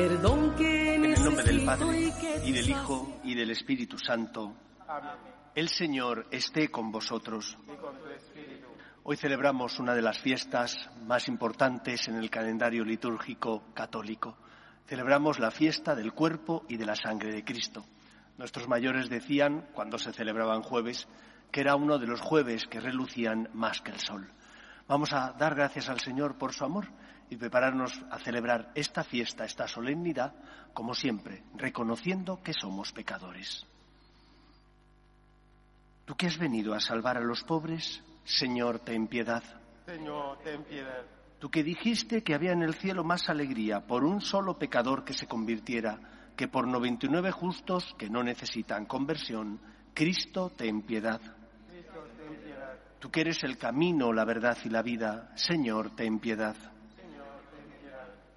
Perdón que en el nombre del Padre, y del Hijo, y del Espíritu Santo. El Señor esté con vosotros. Hoy celebramos una de las fiestas más importantes en el calendario litúrgico católico. Celebramos la fiesta del cuerpo y de la sangre de Cristo. Nuestros mayores decían, cuando se celebraban jueves, que era uno de los jueves que relucían más que el sol. Vamos a dar gracias al Señor por su amor y prepararnos a celebrar esta fiesta, esta solemnidad, como siempre, reconociendo que somos pecadores. Tú que has venido a salvar a los pobres, Señor, ten piedad. Señor, ten piedad. Tú que dijiste que había en el cielo más alegría por un solo pecador que se convirtiera que por 99 justos que no necesitan conversión, Cristo, ten piedad. Cristo, ten piedad. Tú que eres el camino, la verdad y la vida, Señor, ten piedad.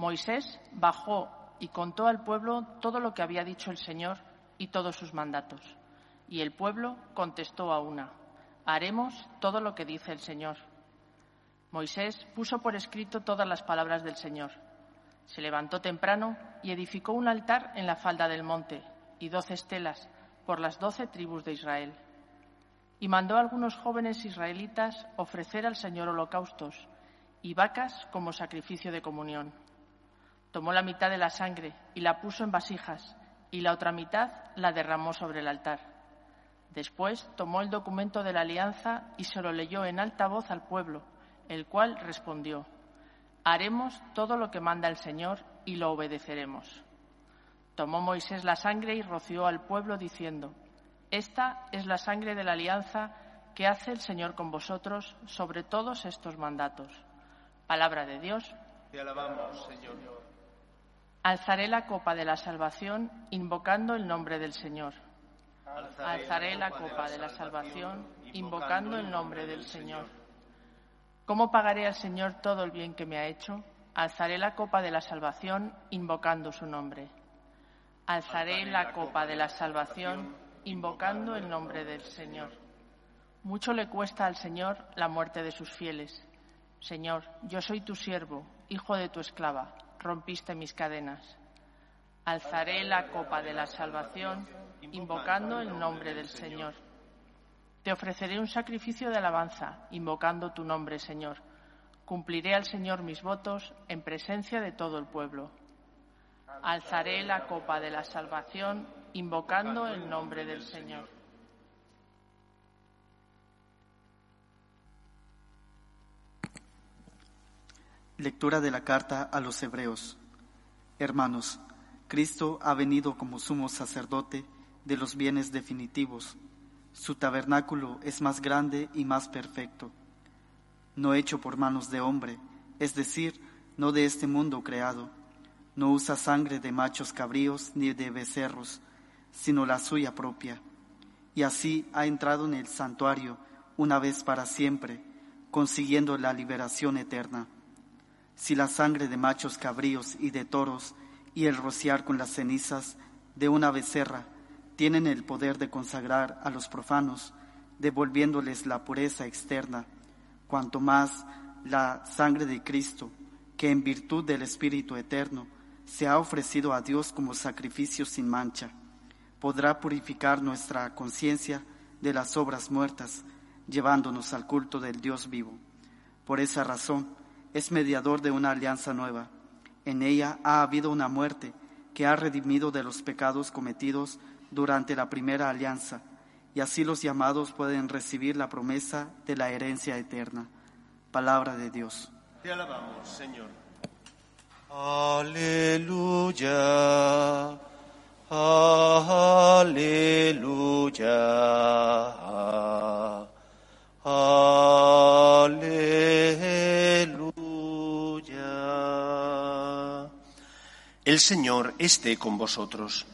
Moisés bajó y contó al pueblo todo lo que había dicho el Señor y todos sus mandatos. Y el pueblo contestó a una, haremos todo lo que dice el Señor. Moisés puso por escrito todas las palabras del Señor. Se levantó temprano y edificó un altar en la falda del monte y doce estelas por las doce tribus de Israel. Y mandó a algunos jóvenes israelitas ofrecer al Señor holocaustos y vacas como sacrificio de comunión. Tomó la mitad de la sangre y la puso en vasijas, y la otra mitad la derramó sobre el altar. Después tomó el documento de la alianza y se lo leyó en alta voz al pueblo, el cual respondió, Haremos todo lo que manda el Señor y lo obedeceremos. Tomó Moisés la sangre y roció al pueblo diciendo, Esta es la sangre de la alianza que hace el Señor con vosotros sobre todos estos mandatos. Palabra de Dios. Te alabamos, Señor. Alzaré la copa de la salvación invocando el nombre del Señor. Alzaré la copa de la salvación invocando el nombre del Señor. ¿Cómo pagaré al Señor todo el bien que me ha hecho? Alzaré la copa de la salvación invocando su nombre. Alzaré la copa de la salvación invocando el nombre del Señor. Mucho le cuesta al Señor la muerte de sus fieles. Señor, yo soy tu siervo, hijo de tu esclava rompiste mis cadenas. Alzaré la copa de la salvación, invocando el nombre del Señor. Te ofreceré un sacrificio de alabanza, invocando tu nombre, Señor. Cumpliré al Señor mis votos en presencia de todo el pueblo. Alzaré la copa de la salvación, invocando el nombre del Señor. Lectura de la carta a los Hebreos. Hermanos, Cristo ha venido como sumo sacerdote de los bienes definitivos. Su tabernáculo es más grande y más perfecto, no hecho por manos de hombre, es decir, no de este mundo creado. No usa sangre de machos cabríos ni de becerros, sino la suya propia. Y así ha entrado en el santuario una vez para siempre, consiguiendo la liberación eterna si la sangre de machos cabríos y de toros y el rociar con las cenizas de una becerra tienen el poder de consagrar a los profanos, devolviéndoles la pureza externa, cuanto más la sangre de Cristo, que en virtud del Espíritu Eterno se ha ofrecido a Dios como sacrificio sin mancha, podrá purificar nuestra conciencia de las obras muertas, llevándonos al culto del Dios vivo. Por esa razón, es mediador de una alianza nueva. En ella ha habido una muerte que ha redimido de los pecados cometidos durante la primera alianza, y así los llamados pueden recibir la promesa de la herencia eterna. Palabra de Dios. Te alabamos, Señor. Aleluya. Aleluya. Aleluya. Señor esté con vosotros.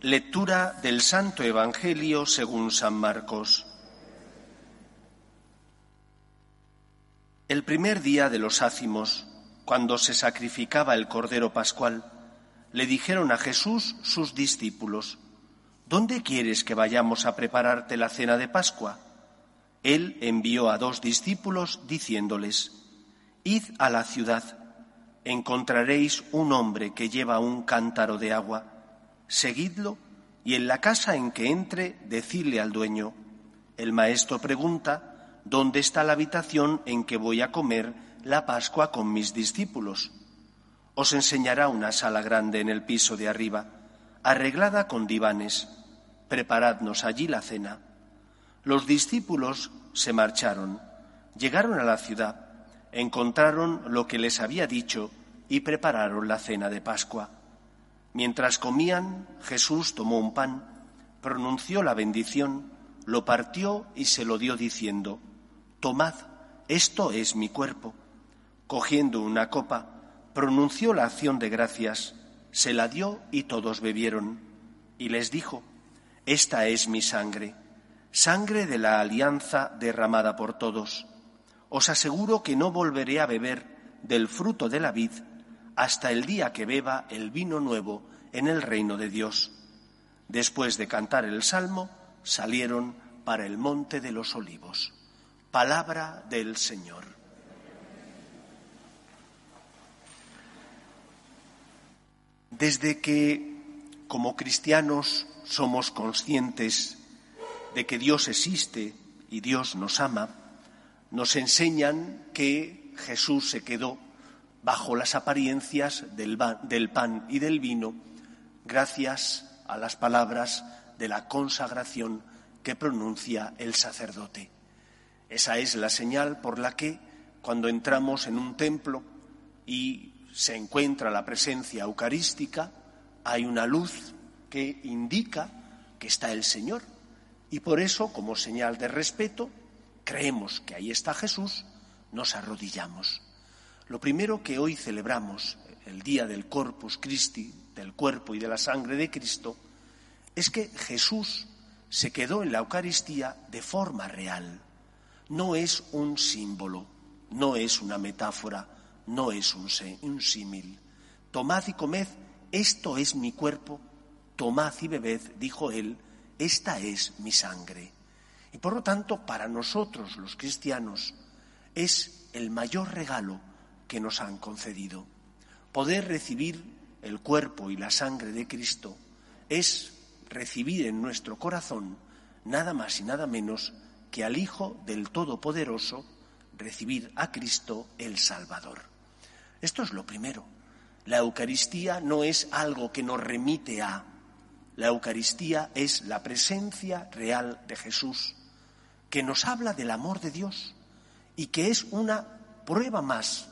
Lectura del Santo Evangelio según San Marcos. El primer día de los ácimos, cuando se sacrificaba el Cordero Pascual, le dijeron a Jesús sus discípulos, ¿Dónde quieres que vayamos a prepararte la cena de Pascua? Él envió a dos discípulos diciéndoles, Id a la ciudad, encontraréis un hombre que lleva un cántaro de agua, seguidlo y en la casa en que entre, decidle al dueño, el maestro pregunta, ¿dónde está la habitación en que voy a comer la Pascua con mis discípulos? Os enseñará una sala grande en el piso de arriba, arreglada con divanes. Preparadnos allí la cena. Los discípulos se marcharon, llegaron a la ciudad, encontraron lo que les había dicho y prepararon la cena de Pascua. Mientras comían, Jesús tomó un pan, pronunció la bendición, lo partió y se lo dio diciendo, Tomad, esto es mi cuerpo. Cogiendo una copa, pronunció la acción de gracias, se la dio y todos bebieron. Y les dijo, Esta es mi sangre, sangre de la alianza derramada por todos. Os aseguro que no volveré a beber del fruto de la vid hasta el día que beba el vino nuevo en el reino de Dios. Después de cantar el salmo, salieron para el monte de los olivos. Palabra del Señor. Desde que como cristianos somos conscientes de que Dios existe y Dios nos ama, nos enseñan que Jesús se quedó bajo las apariencias del, pan y del vino gracias a las palabras de la consagración que pronuncia el sacerdote. Esa es la señal por la que cuando entramos en un templo y se encuentra la presencia eucarística, hay una luz que indica que está el Señor. Y por eso, como señal de respeto, creemos que ahí está Jesús, nos arrodillamos. Lo primero que hoy celebramos, el día del Corpus Christi, del cuerpo y de la sangre de Cristo, es que Jesús se quedó en la Eucaristía de forma real. No es un símbolo, no es una metáfora, no es un, símil. Tomad y comed, esto es mi cuerpo, tomad y bebed, dijo él, esta es mi sangre. Y por lo tanto, para nosotros los cristianos es el mayor regalo que nos han concedido. Poder recibir el cuerpo y la sangre de Cristo es recibir en nuestro corazón nada más y nada menos que al Hijo del Todopoderoso, recibir a Cristo el Salvador. Esto es lo primero. La Eucaristía no es algo que nos remite a. La Eucaristía es la presencia real de Jesús, que nos habla del amor de Dios y que es una prueba más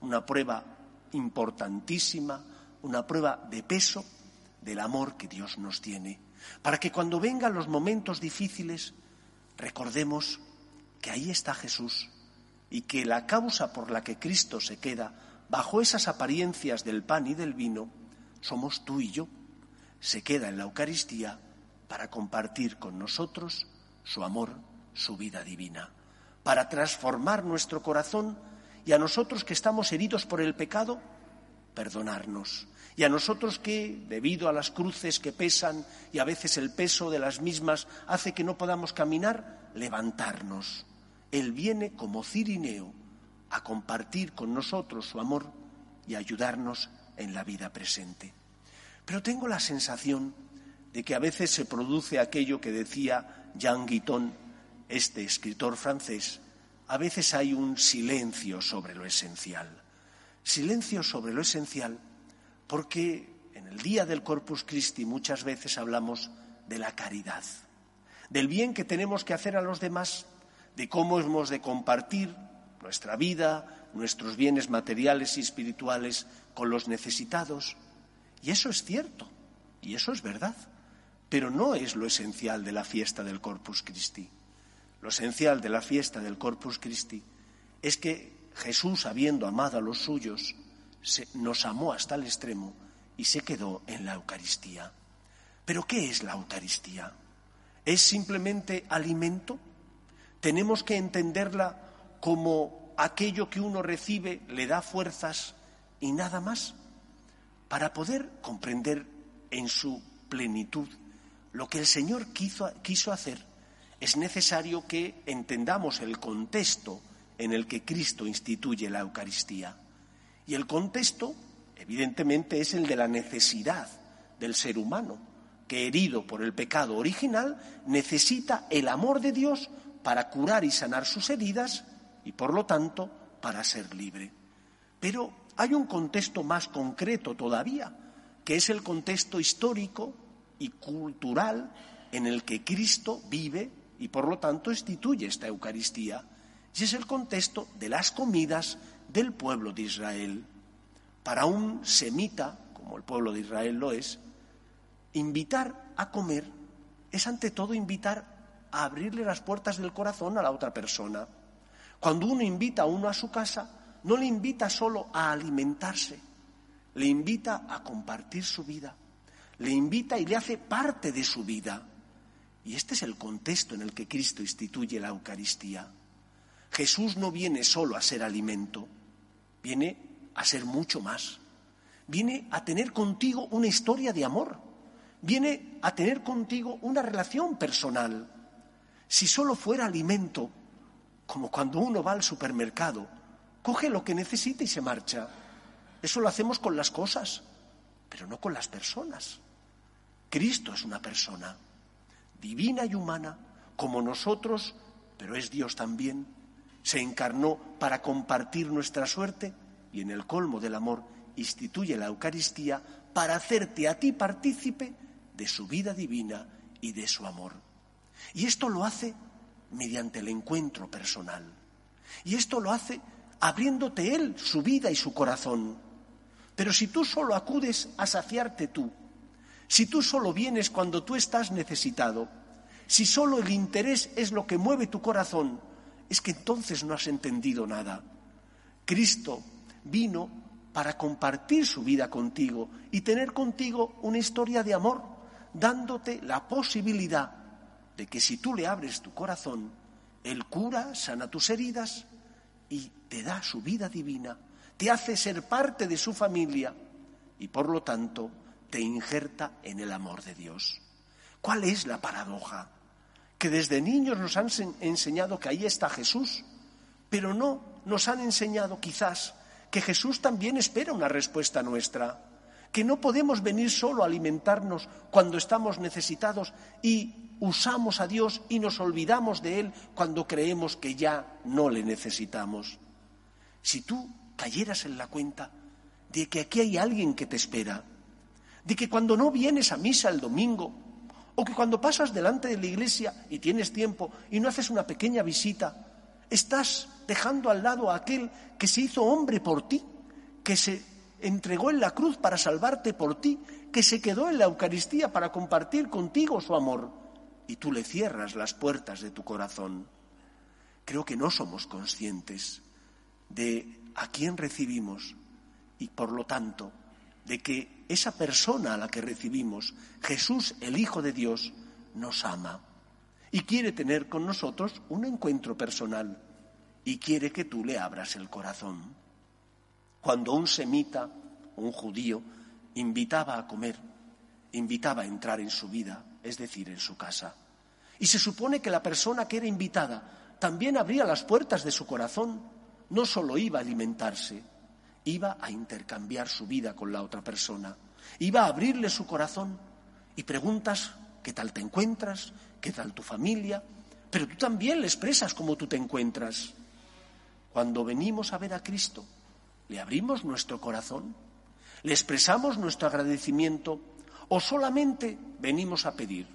una prueba importantísima, una prueba de peso del amor que Dios nos tiene, para que cuando vengan los momentos difíciles recordemos que ahí está Jesús y que la causa por la que Cristo se queda bajo esas apariencias del pan y del vino somos tú y yo. Se queda en la Eucaristía para compartir con nosotros su amor, su vida divina, para transformar nuestro corazón y a nosotros que estamos heridos por el pecado, perdonarnos. Y a nosotros que, debido a las cruces que pesan y a veces el peso de las mismas hace que no podamos caminar, levantarnos. Él viene como Cirineo a compartir con nosotros su amor y ayudarnos en la vida presente. Pero tengo la sensación de que a veces se produce aquello que decía Jean Guiton, este escritor francés, a veces hay un silencio sobre lo esencial. Silencio sobre lo esencial porque en el día del Corpus Christi muchas veces hablamos de la caridad, del bien que tenemos que hacer a los demás, de cómo hemos de compartir nuestra vida, nuestros bienes materiales y espirituales con los necesitados. Y eso es cierto, y eso es verdad, pero no es lo esencial de la fiesta del Corpus Christi. Lo esencial de la fiesta del Corpus Christi es que Jesús, habiendo amado a los suyos, nos amó hasta el extremo y se quedó en la Eucaristía. ¿Pero qué es la Eucaristía? ¿Es simplemente alimento? Tenemos que entenderla como aquello que uno recibe le da fuerzas y nada más. Para poder comprender en su plenitud lo que el Señor quiso, hacer, es necesario que entendamos el contexto en el que Cristo instituye la Eucaristía. Y el contexto, evidentemente, es el de la necesidad del ser humano, que herido por el pecado original, necesita el amor de Dios para curar y sanar sus heridas y, por lo tanto, para ser libre. Pero hay un contexto más concreto todavía, que es el contexto histórico y cultural en el que Cristo vive y por lo tanto instituye esta Eucaristía. Y es el contexto de las comidas del pueblo de Israel. Para un semita, como el pueblo de Israel lo es, invitar a comer es ante todo invitar a abrirle las puertas del corazón a la otra persona. Cuando uno invita a uno a su casa, no le invita solo a alimentarse, le invita a compartir su vida, le invita y le hace parte de su vida. Y este es el contexto en el que Cristo instituye la Eucaristía. Jesús no viene solo a ser alimento, viene a ser mucho más. Viene a tener contigo una historia de amor, viene a tener contigo una relación personal. Si solo fuera alimento, como cuando uno va al supermercado, coge lo que necesita y se marcha. Eso lo hacemos con las cosas, pero no con las personas. Cristo es una persona divina y humana, como nosotros, pero es Dios también, se encarnó para compartir nuestra suerte y en el colmo del amor instituye la Eucaristía para hacerte a ti partícipe de su vida divina y de su amor. Y esto lo hace mediante el encuentro personal. Y esto lo hace abriéndote Él su vida y su corazón. Pero si tú solo acudes a saciarte tú, si tú solo vienes cuando tú estás necesitado, si solo el interés es lo que mueve tu corazón, es que entonces no has entendido nada. Cristo vino para compartir su vida contigo y tener contigo una historia de amor, dándote la posibilidad de que si tú le abres tu corazón, Él cura, sana tus heridas y te da su vida divina, te hace ser parte de su familia y por lo tanto te injerta en el amor de Dios. ¿Cuál es la paradoja? Que desde niños nos han enseñado que ahí está Jesús, pero no nos han enseñado quizás que Jesús también espera una respuesta nuestra, que no podemos venir solo a alimentarnos cuando estamos necesitados y usamos a Dios y nos olvidamos de Él cuando creemos que ya no le necesitamos. Si tú cayeras en la cuenta de que aquí hay alguien que te espera, de que cuando no vienes a misa el domingo, o que cuando pasas delante de la iglesia y tienes tiempo y no haces una pequeña visita, Estás dejando al lado a aquel que se hizo hombre por ti, que se entregó en la cruz para salvarte por ti, que se quedó en la Eucaristía para compartir contigo su amor, y tú le cierras las puertas de tu corazón. Creo que no somos conscientes de a quién recibimos y, por lo tanto, de que esa persona a la que recibimos, Jesús, el Hijo de Dios, nos ama y quiere tener con nosotros un encuentro personal y quiere que tú le abras el corazón. Cuando un semita, un judío, invitaba a comer, invitaba a entrar en su vida, es decir, en su casa. Y se supone que la persona que era invitada también abría las puertas de su corazón, no solo iba a alimentarse, iba a intercambiar su vida con la otra persona, iba a abrirle su corazón y preguntas qué tal te encuentras, qué tal tu familia, pero tú también le expresas cómo tú te encuentras. Cuando venimos a ver a Cristo, ¿le abrimos nuestro corazón? ¿Le expresamos nuestro agradecimiento? ¿O solamente venimos a pedir?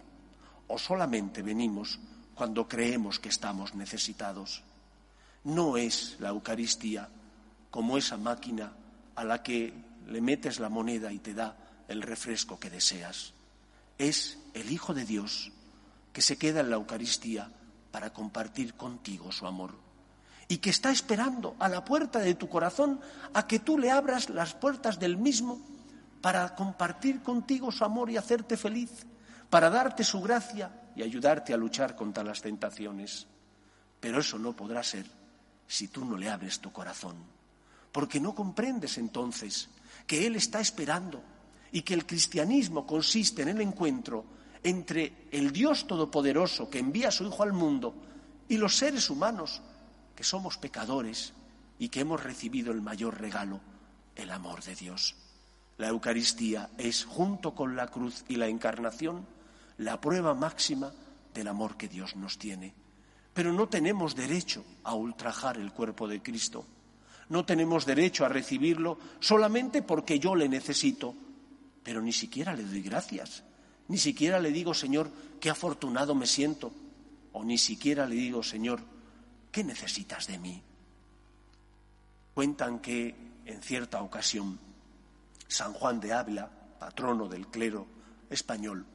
¿O solamente venimos cuando creemos que estamos necesitados? No es la Eucaristía como esa máquina a la que le metes la moneda y te da el refresco que deseas. Es el Hijo de Dios que se queda en la Eucaristía para compartir contigo su amor y que está esperando a la puerta de tu corazón a que tú le abras las puertas del mismo para compartir contigo su amor y hacerte feliz, para darte su gracia y ayudarte a luchar contra las tentaciones. Pero eso no podrá ser si tú no le abres tu corazón, porque no comprendes entonces que Él está esperando y que el cristianismo consiste en el encuentro entre el Dios Todopoderoso que envía a su Hijo al mundo y los seres humanos que somos pecadores y que hemos recibido el mayor regalo, el amor de Dios. La Eucaristía es, junto con la cruz y la encarnación, la prueba máxima del amor que Dios nos tiene. Pero no tenemos derecho a ultrajar el cuerpo de Cristo. No tenemos derecho a recibirlo solamente porque yo le necesito. Pero ni siquiera le doy gracias. Ni siquiera le digo, Señor, qué afortunado me siento. O ni siquiera le digo, Señor, ¿qué necesitas de mí? Cuentan que en cierta ocasión San Juan de Ávila, patrono del clero español,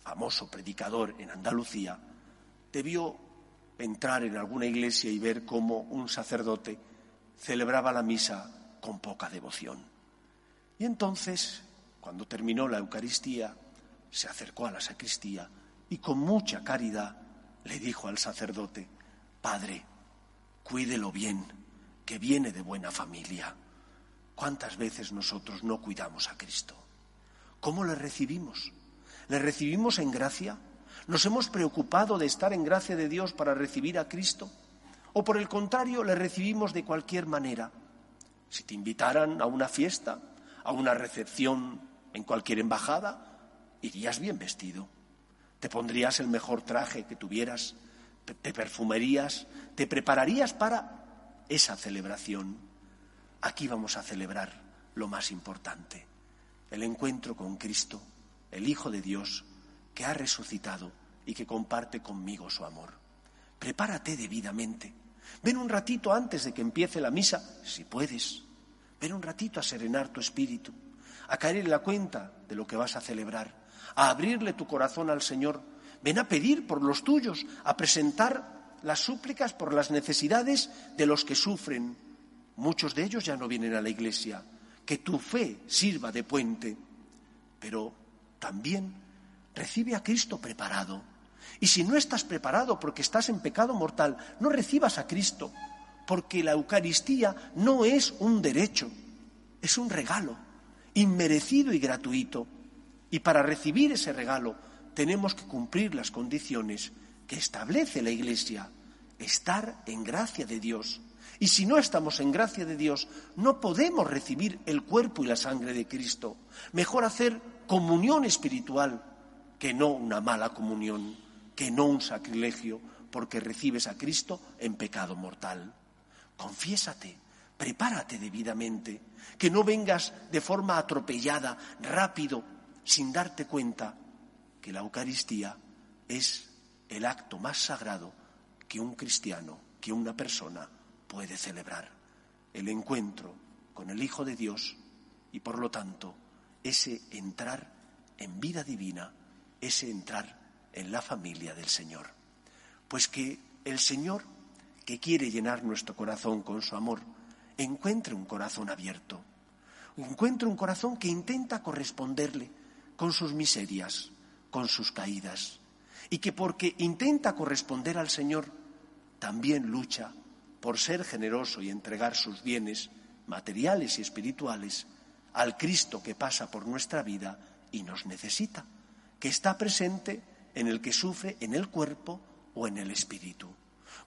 famoso predicador en Andalucía, debió entrar en alguna iglesia y ver cómo un sacerdote celebraba la misa con poca devoción. Y entonces, cuando terminó la Eucaristía, se acercó a la sacristía y con mucha caridad le dijo al sacerdote, Padre, cuídelo bien, que viene de buena familia. ¿Cuántas veces nosotros no cuidamos a Cristo? ¿Cómo le recibimos? ¿Le recibimos en gracia? ¿Nos hemos preocupado de estar en gracia de Dios para recibir a Cristo? ¿O por el contrario le recibimos de cualquier manera? Si te invitaran a una fiesta, a una recepción en cualquier embajada, irías bien vestido. Te pondrías el mejor traje que tuvieras te perfumerías, te prepararías para esa celebración. Aquí vamos a celebrar lo más importante, el encuentro con Cristo, el Hijo de Dios, que ha resucitado y que comparte conmigo su amor. Prepárate debidamente. Ven un ratito antes de que empiece la misa, si puedes. Ven un ratito a serenar tu espíritu, a caer en la cuenta de lo que vas a celebrar, a abrirle tu corazón al Señor Ven a pedir por los tuyos, a presentar las súplicas por las necesidades de los que sufren. Muchos de ellos ya no vienen a la iglesia. Que tu fe sirva de puente. Pero también recibe a Cristo preparado. Y si no estás preparado porque estás en pecado mortal, no recibas a Cristo, porque la Eucaristía no es un derecho, es un regalo, inmerecido y gratuito. Y para recibir ese regalo tenemos que cumplir las condiciones que establece la Iglesia, estar en gracia de Dios. Y si no estamos en gracia de Dios, no podemos recibir el cuerpo y la sangre de Cristo. Mejor hacer comunión espiritual que no una mala comunión, que no un sacrilegio, porque recibes a Cristo en pecado mortal. Confiésate, prepárate debidamente, que no vengas de forma atropellada, rápido, sin darte cuenta que la Eucaristía es el acto más sagrado que un cristiano que una persona puede celebrar, el encuentro con el Hijo de Dios y por lo tanto ese entrar en vida divina, ese entrar en la familia del Señor. Pues que el Señor, que quiere llenar nuestro corazón con su amor, encuentre un corazón abierto, encuentre un corazón que intenta corresponderle con sus miserias, con sus caídas, y que porque intenta corresponder al Señor, también lucha por ser generoso y entregar sus bienes materiales y espirituales al Cristo que pasa por nuestra vida y nos necesita, que está presente en el que sufre en el cuerpo o en el espíritu.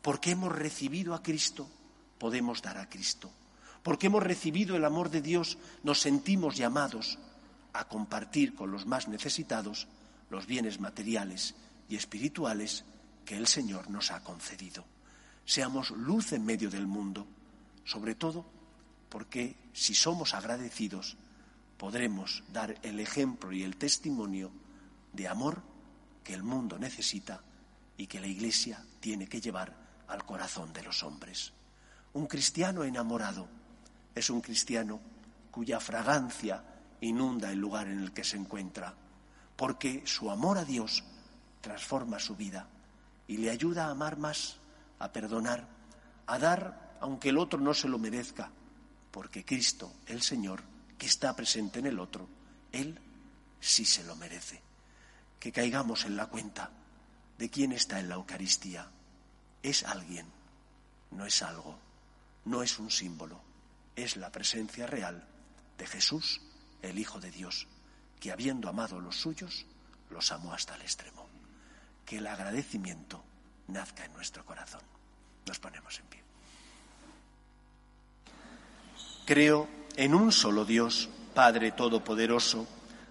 Porque hemos recibido a Cristo, podemos dar a Cristo. Porque hemos recibido el amor de Dios, nos sentimos llamados a compartir con los más necesitados los bienes materiales y espirituales que el Señor nos ha concedido. Seamos luz en medio del mundo, sobre todo porque si somos agradecidos podremos dar el ejemplo y el testimonio de amor que el mundo necesita y que la Iglesia tiene que llevar al corazón de los hombres. Un cristiano enamorado es un cristiano cuya fragancia inunda el lugar en el que se encuentra, porque su amor a Dios transforma su vida y le ayuda a amar más, a perdonar, a dar aunque el otro no se lo merezca, porque Cristo, el Señor, que está presente en el otro, Él sí se lo merece que caigamos en la cuenta de quién está en la Eucaristía. Es alguien, no es algo, no es un símbolo, es la presencia real de Jesús, el Hijo de Dios, que habiendo amado a los suyos, los amó hasta el extremo. Que el agradecimiento nazca en nuestro corazón. Nos ponemos en pie. Creo en un solo Dios, Padre Todopoderoso,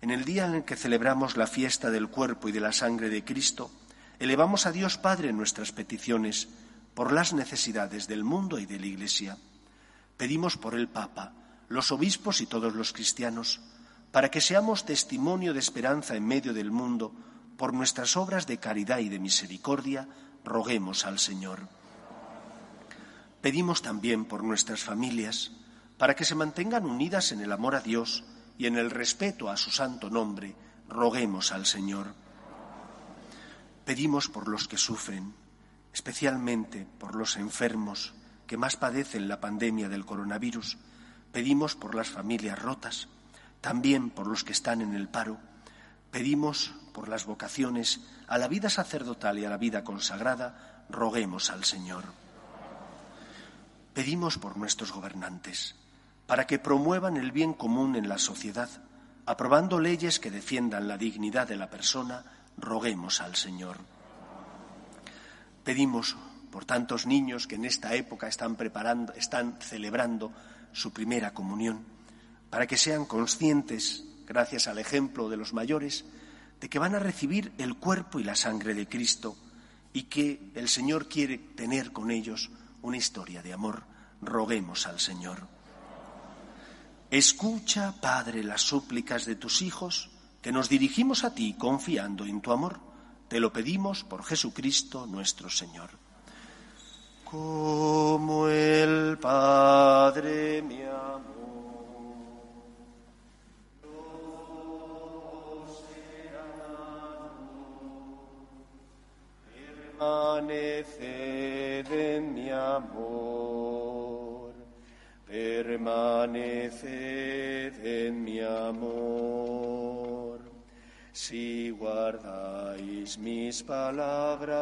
En el día en el que celebramos la fiesta del cuerpo y de la sangre de Cristo, elevamos a Dios Padre nuestras peticiones por las necesidades del mundo y de la Iglesia. Pedimos por el Papa, los obispos y todos los cristianos, para que seamos testimonio de esperanza en medio del mundo, por nuestras obras de caridad y de misericordia, roguemos al Señor. Pedimos también por nuestras familias, para que se mantengan unidas en el amor a Dios, y en el respeto a su santo nombre, roguemos al Señor. Pedimos por los que sufren, especialmente por los enfermos que más padecen la pandemia del coronavirus. Pedimos por las familias rotas, también por los que están en el paro. Pedimos por las vocaciones a la vida sacerdotal y a la vida consagrada. Roguemos al Señor. Pedimos por nuestros gobernantes para que promuevan el bien común en la sociedad, aprobando leyes que defiendan la dignidad de la persona, roguemos al Señor. Pedimos por tantos niños que en esta época están preparando, están celebrando su primera comunión, para que sean conscientes, gracias al ejemplo de los mayores, de que van a recibir el cuerpo y la sangre de Cristo y que el Señor quiere tener con ellos una historia de amor. Roguemos al Señor. Escucha, Padre, las súplicas de tus hijos, que nos dirigimos a ti confiando en tu amor. Te lo pedimos por Jesucristo nuestro Señor. Como el Padre me amó, permaneced en mi amor, permaneced en mi amor. Si guardáis mis palabras,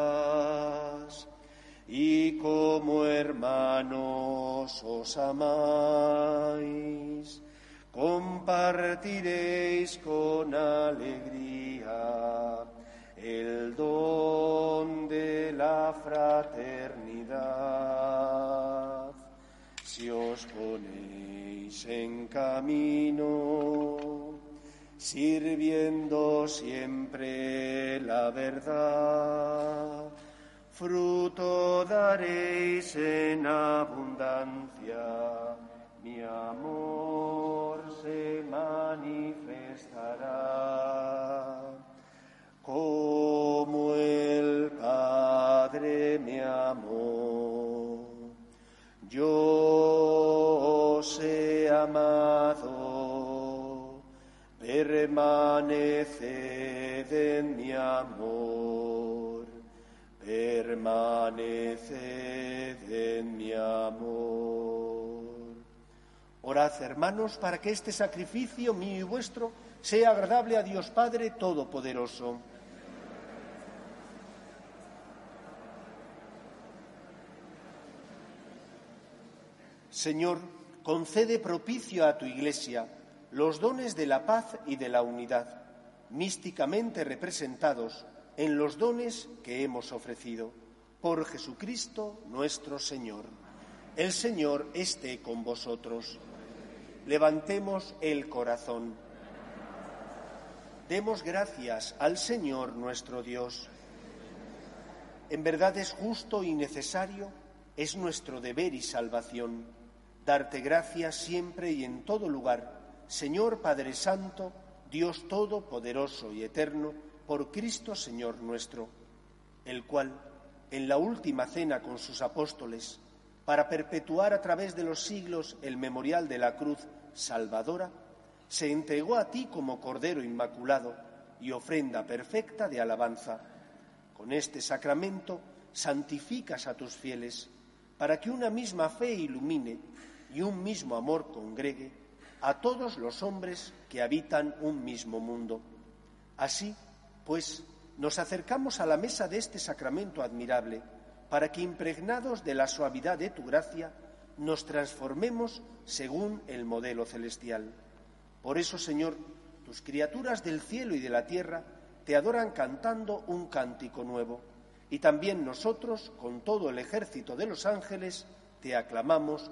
y como hermanos os amáis, compartiréis con alegría el don de la fraternidad. Si ponéis en camino, sirviendo siempre la verdad, fruto daréis en abundancia, mi amor se manifestará. Como el Padre me amó, yo amado, permaneced en mi amor permaneced en mi amor. Orad, hermanos, para que este sacrificio mío y vuestro sea agradable a Dios Padre Todopoderoso. Señor, concede propicio a tu Iglesia los dones de la paz y de la unidad, místicamente representados en los dones que hemos ofrecido. Por Jesucristo nuestro Señor. El Señor esté con vosotros. Levantemos el corazón. Demos gracias al Señor nuestro Dios. En verdad es justo y necesario, es nuestro deber y salvación, darte gracias siempre y en todo lugar, Señor Padre Santo, Dios Todopoderoso y Eterno, por Cristo Señor nuestro, el cual, en la última cena con sus apóstoles, para perpetuar a través de los siglos el memorial de la cruz salvadora, se entregó a ti como Cordero Inmaculado y ofrenda perfecta de alabanza. Con este sacramento santificas a tus fieles, para que una misma fe ilumine y un mismo amor congregue a todos los hombres que habitan un mismo mundo. Así, pues, nos acercamos a la mesa de este sacramento admirable, para que, impregnados de la suavidad de tu gracia, nos transformemos según el modelo celestial. Por eso, Señor, tus criaturas del cielo y de la tierra te adoran cantando un cántico nuevo, y también nosotros, con todo el ejército de los ángeles, te aclamamos,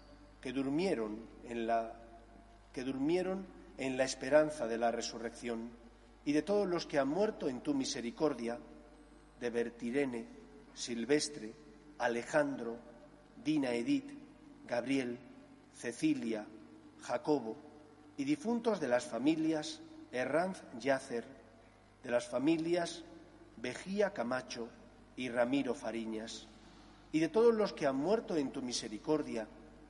que durmieron en la que durmieron en la esperanza de la resurrección. Y de todos los que han muerto en tu misericordia de Bertirene, Silvestre, Alejandro, Dina Edith, Gabriel, Cecilia, Jacobo y difuntos de las familias Herranz Yacer, de las familias Vejía Camacho y Ramiro Fariñas, y de todos los que han muerto en tu misericordia,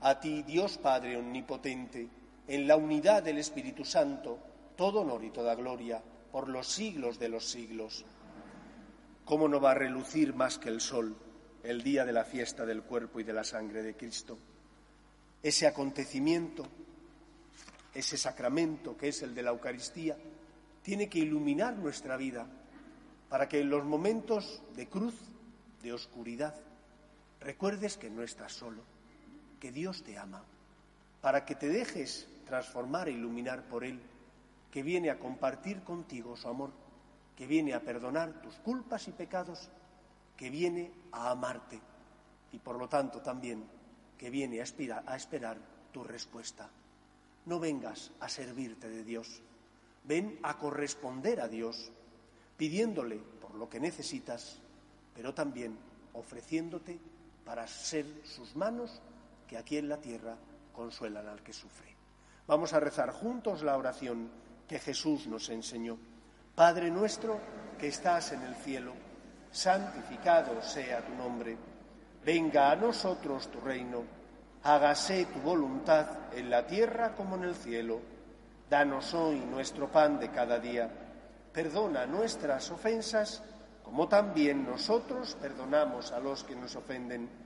a ti, Dios Padre Omnipotente, en la unidad del Espíritu Santo, todo honor y toda gloria, por los siglos de los siglos. ¿Cómo no va a relucir más que el sol el día de la fiesta del cuerpo y de la sangre de Cristo? Ese acontecimiento, ese sacramento que es el de la Eucaristía, tiene que iluminar nuestra vida para que en los momentos de cruz, de oscuridad, recuerdes que no estás solo, que Dios te ama, para que te dejes transformar e iluminar por Él, que viene a compartir contigo su amor que viene a perdonar tus culpas y pecados, que viene a amarte y por lo tanto también que viene a, esperar tu respuesta. No vengas a servirte de Dios, ven a corresponder a Dios, pidiéndole por lo que necesitas, pero también ofreciéndote para ser sus manos que aquí en la tierra consuelan al que sufre. Vamos a rezar juntos la oración que Jesús nos enseñó. Padre nuestro que estás en el cielo, santificado sea tu nombre. Venga a nosotros tu reino. Hágase tu voluntad en la tierra como en el cielo. Danos hoy nuestro pan de cada día. Perdona nuestras ofensas como también nosotros perdonamos a los que nos ofenden.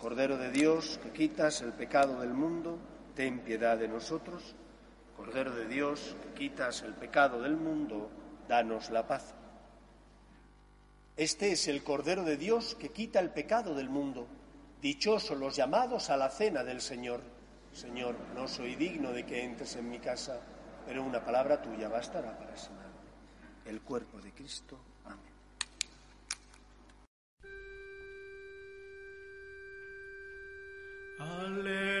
Cordero de Dios, que quitas el pecado del mundo, ten piedad de nosotros. Cordero de Dios, que quitas el pecado del mundo, danos la paz. Este es el Cordero de Dios que quita el pecado del mundo. Dichosos los llamados a la cena del Señor. Señor, no soy digno de que entres en mi casa, pero una palabra tuya bastará para sanar. El cuerpo de Cristo. Alleluia.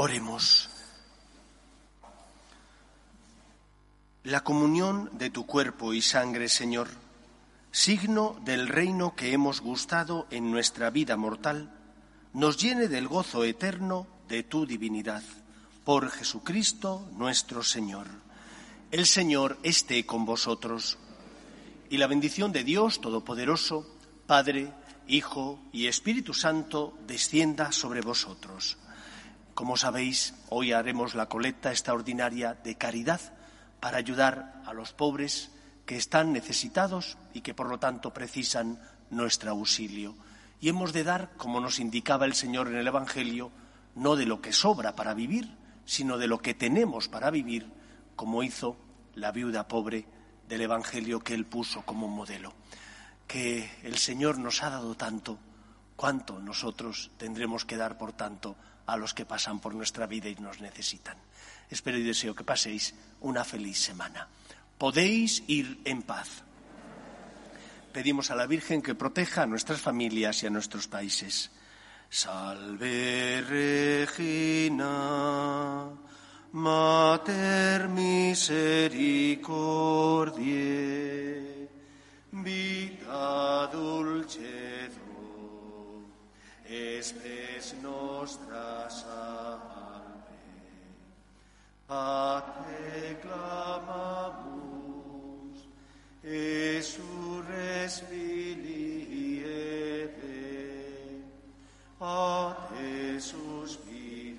Oremos. La comunión de tu cuerpo y sangre, Señor, signo del reino que hemos gustado en nuestra vida mortal, nos llene del gozo eterno de tu divinidad. Por Jesucristo nuestro Señor. El Señor esté con vosotros. Y la bendición de Dios Todopoderoso, Padre, Hijo y Espíritu Santo, descienda sobre vosotros. Como sabéis, hoy haremos la colecta extraordinaria de caridad para ayudar a los pobres que están necesitados y que por lo tanto precisan nuestro auxilio. Y hemos de dar, como nos indicaba el Señor en el Evangelio, no de lo que sobra para vivir, sino de lo que tenemos para vivir, como hizo la viuda pobre del Evangelio que él puso como modelo. Que el Señor nos ha dado tanto, cuánto nosotros tendremos que dar, por tanto, a los que pasan por nuestra vida y nos necesitan. Espero y deseo que paséis una feliz semana. Podéis ir en paz. Pedimos a la Virgen que proteja a nuestras familias y a nuestros países. Salve Regina, Mater misericordiae, vita dulcedo, espes nostra salve. A te clamamus, Esurres filiete, a te suspiramus,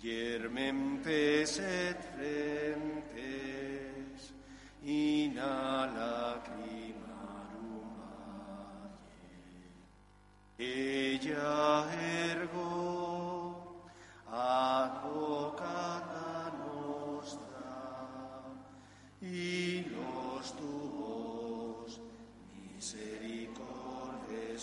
Germentes et frentes, in a Ella ergo advocata nostra, y los tuos misericordes